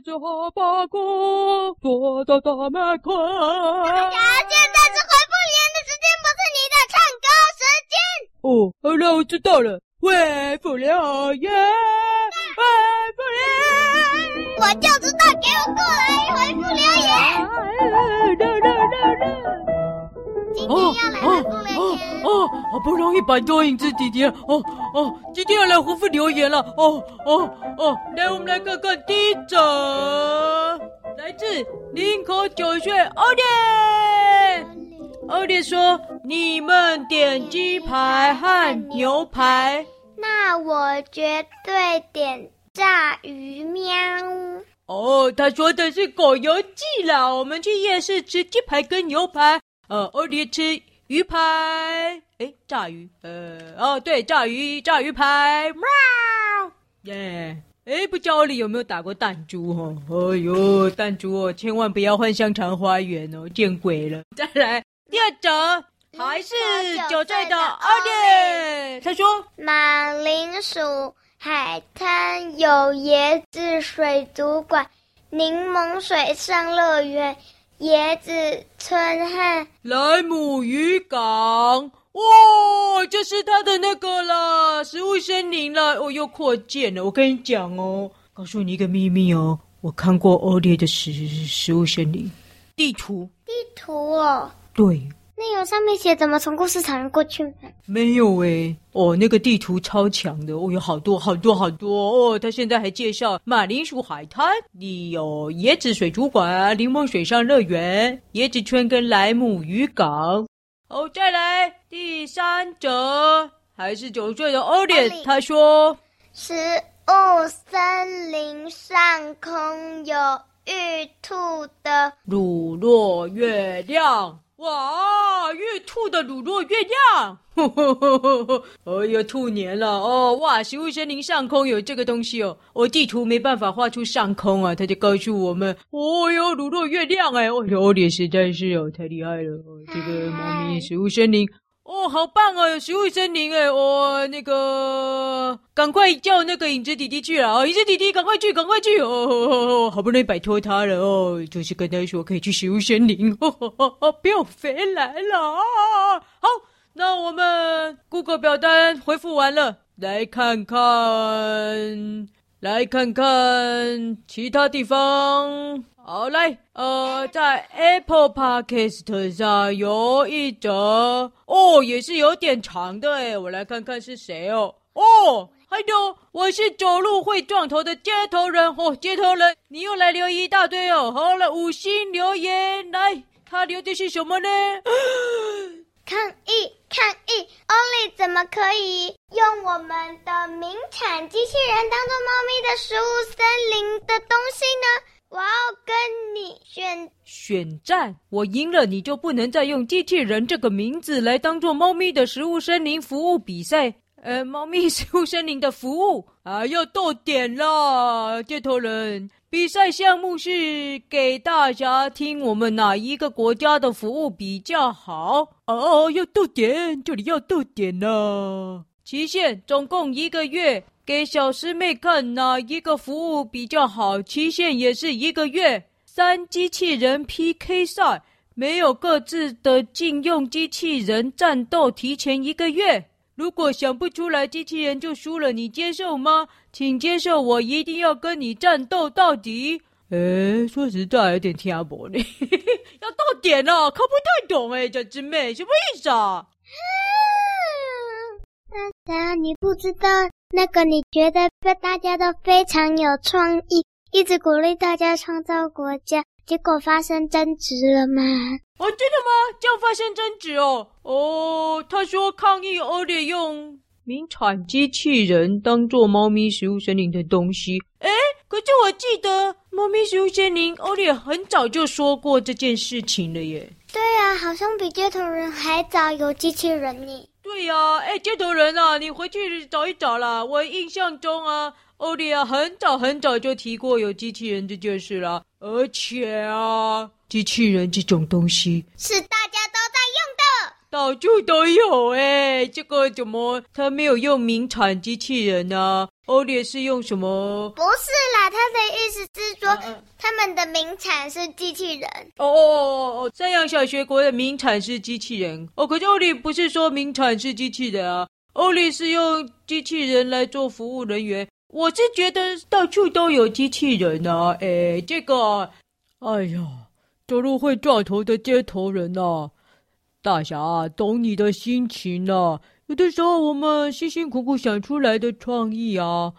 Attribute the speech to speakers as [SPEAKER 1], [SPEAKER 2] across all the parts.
[SPEAKER 1] 椰子哈巴狗，坐到大麦昆。
[SPEAKER 2] 大家现在是回复留言的时间，不是你的唱歌时间。
[SPEAKER 1] 哦，好了，我知道了。回复留言，回复留言。
[SPEAKER 2] 我就知道，给我过来回复留言。今天要来回复留言。
[SPEAKER 1] 哦，哦，好不容易摆脱影子弟弟，哦哦，今天要来回复留言了。哦哦哦，来，我们来看看第一则，来自林口九岁欧烈。欧烈说：“你们点鸡排和牛排，
[SPEAKER 2] 那我绝对点炸鱼喵。”
[SPEAKER 1] 哦，他说的是《狗游记》啦。我们去夜市吃鸡排跟牛排。呃，欧烈吃鱼排，诶，炸鱼，呃，哦，对，炸鱼，炸鱼排，喵，耶，诶，不知道欧烈有没有打过弹珠哦？哎呦，弹珠哦，千万不要换香肠花园哦，见鬼了！再来第二则，还是九岁的奥利，他说
[SPEAKER 2] 马铃薯海滩有椰子水族馆、柠檬水上乐园。椰子村和
[SPEAKER 1] 莱姆渔港，哇，就是他的那个啦，食物森林啦，哦，又扩建了。我跟你讲哦，告诉你一个秘密哦，我看过欧列的食食物森林。地图，
[SPEAKER 2] 地图哦，
[SPEAKER 1] 对。
[SPEAKER 2] 那有上面写怎么从故事草原过去吗？
[SPEAKER 1] 没有诶。哦，那个地图超强的哦，有好多好多好多哦。他现在还介绍马铃薯海滩，你有椰子水族馆、柠檬水上乐园、椰子村跟莱姆渔港。哦，再来第三则，还是九岁的欧烈，他说：
[SPEAKER 2] 食物森林上空有玉兔的
[SPEAKER 1] 乳酪月亮。哇！玉兔的乳酪月亮，呵呵呵呵呵，哎呀，兔年了哦！哇，食物森林上空有这个东西哦，我地图没办法画出上空啊，他就告诉我们，哦哟，乳酪月亮哎，哦哟，你实在是哦，太厉害了哦，这个猫咪食物森林。哦，好棒哦！有食物森林哎，我、哦、那个赶快叫那个影子弟弟去了哦，影子弟弟赶快去，赶快去哦，哦，哦！好不容易摆脱他了哦，就是跟他说可以去食物森林，哦哦哦，不要回来了啊！好，那我们 Google 表单回复完了，来看看，来看看其他地方。好，来，呃，在 Apple Podcast 上有一则哦，也是有点长的哎，我来看看是谁哦。哦，还有，我是走路会撞头的街头人哦，街头人，你又来留一大堆哦。好了，五星留言来，他留的是什么呢？
[SPEAKER 2] 抗议，抗议！欧烈怎么可以用我们的名产机器人当做猫咪的食物森林的东西呢？我要跟你选
[SPEAKER 1] 选战，我赢了，你就不能再用机器人这个名字来当做猫咪的食物森林服务比赛。呃，猫咪食物森林的服务啊，要逗点了，街头人。比赛项目是给大家听我们哪一个国家的服务比较好。哦，要逗点，这里要逗点呢。期限总共一个月。给小师妹看哪一个服务比较好，期限也是一个月。三机器人 PK 赛，没有各自的禁用机器人战斗，提前一个月。如果想不出来，机器人就输了，你接受吗？请接受，我一定要跟你战斗到底。哎，说实在有点听不懂呢，要到点了，看不太懂哎，小师妹什么意思啊？
[SPEAKER 2] 大家你不知道。那个你觉得被大家都非常有创意，一直鼓励大家创造国家，结果发生争执了吗？
[SPEAKER 1] 哦，真的吗？这样发生争执哦？哦，他说抗议欧列用名产机器人当做猫咪食物森林的东西。诶，可是我记得猫咪食物森林欧列很早就说过这件事情了耶。
[SPEAKER 2] 对啊，好像比街头人还早有机器人呢。
[SPEAKER 1] 对呀、啊，哎，街头人啊，你回去找一找啦。我印象中啊，欧利啊，很早很早就提过有机器人这件事了。而且啊，机器人这种东西
[SPEAKER 2] 是大家都在用的，
[SPEAKER 1] 到处都有。哎，这个怎么他没有用名产机器人呢、啊？欧烈是用什么？
[SPEAKER 2] 不是啦，他的意思是说，说他们的名产是机器人。
[SPEAKER 1] 哦哦哦哦，山羊小学国的名产是机器人。哦，可是欧里不是说名产是机器人啊，欧里是用机器人来做服务人员。我是觉得到处都有机器人啊，哎，这个，哎呀，走路会撞头的接头人啊，大侠懂你的心情啊。有的时候我们辛辛苦苦想出来的创意啊，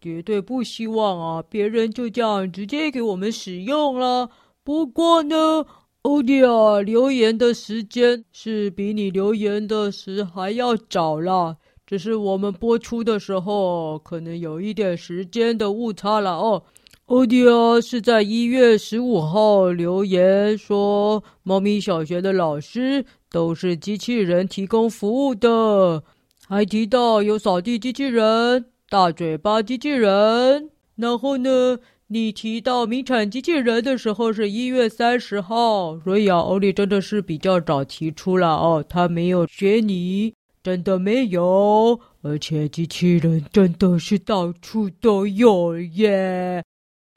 [SPEAKER 1] 绝对不希望啊别人就这样直接给我们使用了。不过呢，欧弟啊，留言的时间是比你留言的时还要早啦。只是我们播出的时候，可能有一点时间的误差了哦。欧迪亚是在一月十五号留言说，猫咪小学的老师都是机器人提供服务的，还提到有扫地机器人、大嘴巴机器人。然后呢，你提到名产机器人的时候是一月三十号，所以啊，欧迪真的是比较早提出了哦，他没有学你。真的没有，而且机器人真的是到处都有耶，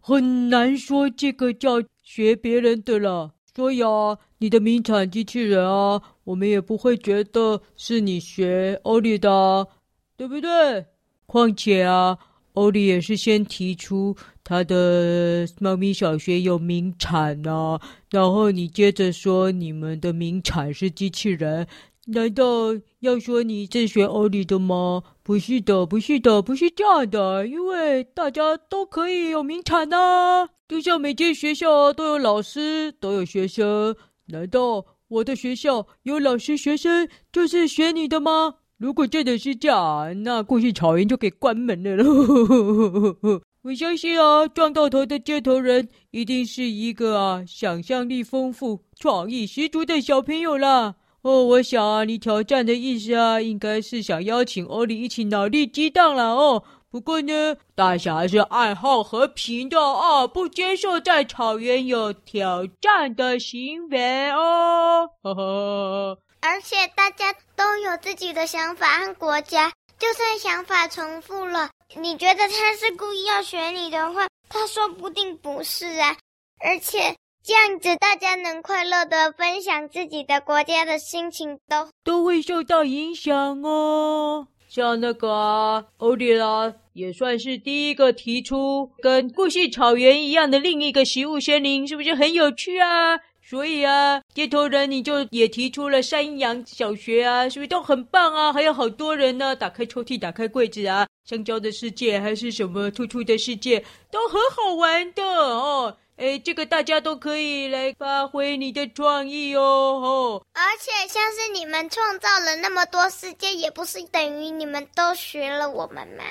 [SPEAKER 1] 很难说这个叫学别人的了。所以啊，你的名产机器人啊，我们也不会觉得是你学欧里的，对不对？况且啊，欧里也是先提出他的猫咪小学有名产啊，然后你接着说你们的名产是机器人。难道要说你是学欧里的吗？不是的，不是的，不是这样的。因为大家都可以有名产啊，就像每间学校都有老师，都有学生。难道我的学校有老师、学生就是学你的吗？如果真的是这样，那故事草原就可以关门了喽。我相信啊，撞到头的接头人一定是一个啊，想象力丰富、创意十足的小朋友啦。哦，我想啊，你挑战的意思啊，应该是想邀请欧里一起脑力激荡了哦。不过呢，大侠是爱好和平的哦，不接受在草原有挑战的行为哦。呵呵。
[SPEAKER 2] 而且大家都有自己的想法和国家，就算想法重复了，你觉得他是故意要学你的话，他说不定不是啊。而且。这样子，大家能快乐的分享自己的国家的心情都，都
[SPEAKER 1] 会受到影响哦。像那个啊，欧里拉也算是第一个提出跟故事草原一样的另一个食物森林，是不是很有趣啊？所以啊，接头人你就也提出了山羊小学啊，是不是都很棒啊？还有好多人呢，打开抽屉，打开柜子啊，香蕉的世界还是什么兔兔的世界，都很好玩的哦。哎，这个大家都可以来发挥你的创意哦，哦！
[SPEAKER 2] 而且像是你们创造了那么多世界，也不是等于你们都学了我们吗？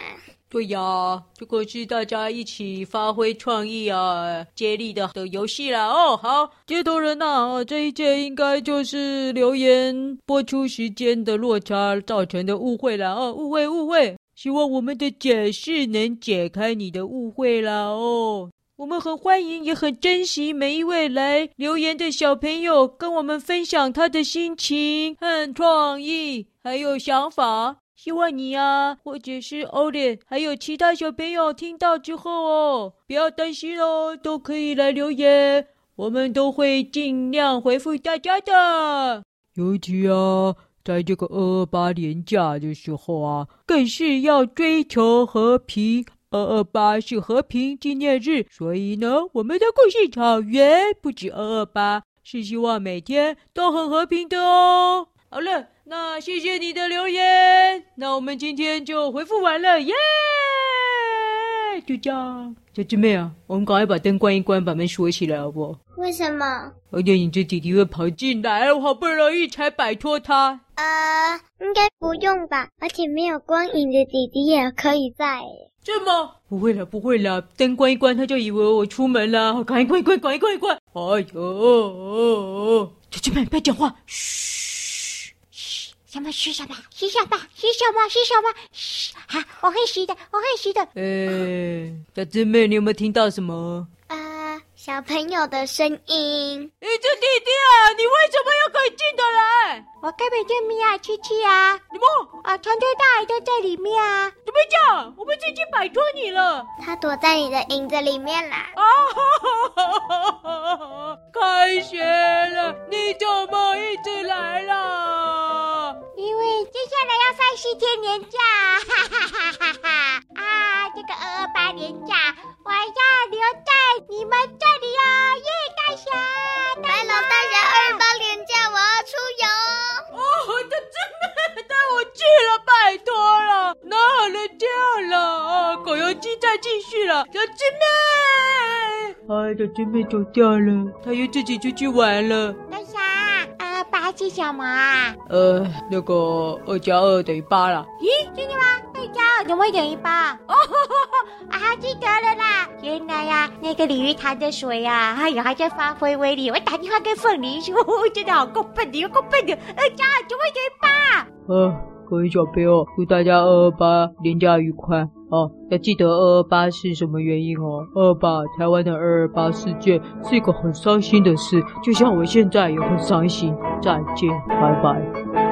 [SPEAKER 1] 对呀，这个是大家一起发挥创意啊，接力的的游戏啦。哦，好，接头人呐，啊，这一届应该就是留言播出时间的落差造成的误会了哦，误会误会，希望我们的解释能解开你的误会啦哦。我们很欢迎，也很珍惜每一位来留言的小朋友，跟我们分享他的心情和创意，还有想法。希望你啊，或者是欧里，还有其他小朋友听到之后哦，不要担心哦，都可以来留言，我们都会尽量回复大家的。尤其啊，在这个二二八年假的时候啊，更是要追求和平。二二八是和平纪念日，所以呢，我们的故事草原不止二二八，是希望每天都很和平的哦。好了，那谢谢你的留言，那我们今天就回复完了，耶！就这样，小姊妹啊，我们赶快把灯关一关，把门锁起来，好不好？
[SPEAKER 2] 为什么？
[SPEAKER 1] 而且你这弟弟会跑进来，我好不容易才摆脱他。
[SPEAKER 2] 呃，应该不用吧？而且没有光影的弟弟也可以在。
[SPEAKER 1] 这么不会了，不会了，灯关一关，他就以为我出门了。赶快，快，赶快，快！哎呦，哦哦，小姐妹，不要讲话，嘘
[SPEAKER 2] 嘘，什么嘘什么？嘘什么？嘘什么？嘘什么，嘘，好，我会洗的，我会洗的。
[SPEAKER 1] 呃，小姊妹，你有没有听到什么？
[SPEAKER 2] 呃，小朋友的声音。
[SPEAKER 1] 你这弟弟啊，你为什么又可以进得来？
[SPEAKER 3] 我根本就没有出去啊！
[SPEAKER 1] 什么？
[SPEAKER 3] 啊，从头到尾都在里面啊！
[SPEAKER 1] 怎么讲？我们最近摆脱你了。
[SPEAKER 2] 他躲在你的影子里面啦。
[SPEAKER 1] 啊哈哈哈！开学了，你怎么一直来了？
[SPEAKER 3] 因为接下来要放十天年假，哈哈哈哈哈！
[SPEAKER 1] 游记再继续了，小狮妹，哎，小狮妹走掉了，他又自己出去玩了。
[SPEAKER 3] 大侠，二二八是什么啊？
[SPEAKER 1] 呃，那个二加二等于八了。
[SPEAKER 3] 咦，真的吗？二加二怎么会等于八？哦，啊，记得了啦！原来呀、啊，那个鲤鱼潭的水呀、啊，哎呀，还在发挥威力。我打电话跟凤梨说，真的好够笨的，又够笨的。二加二怎么会等于八？
[SPEAKER 1] 呃，各位小朋友，祝大家二二八连假愉快哦！要记得二二八是什么原因哦？二二八，台湾的二二八事件是一个很伤心的事，就像我现在也很伤心。再见，拜拜。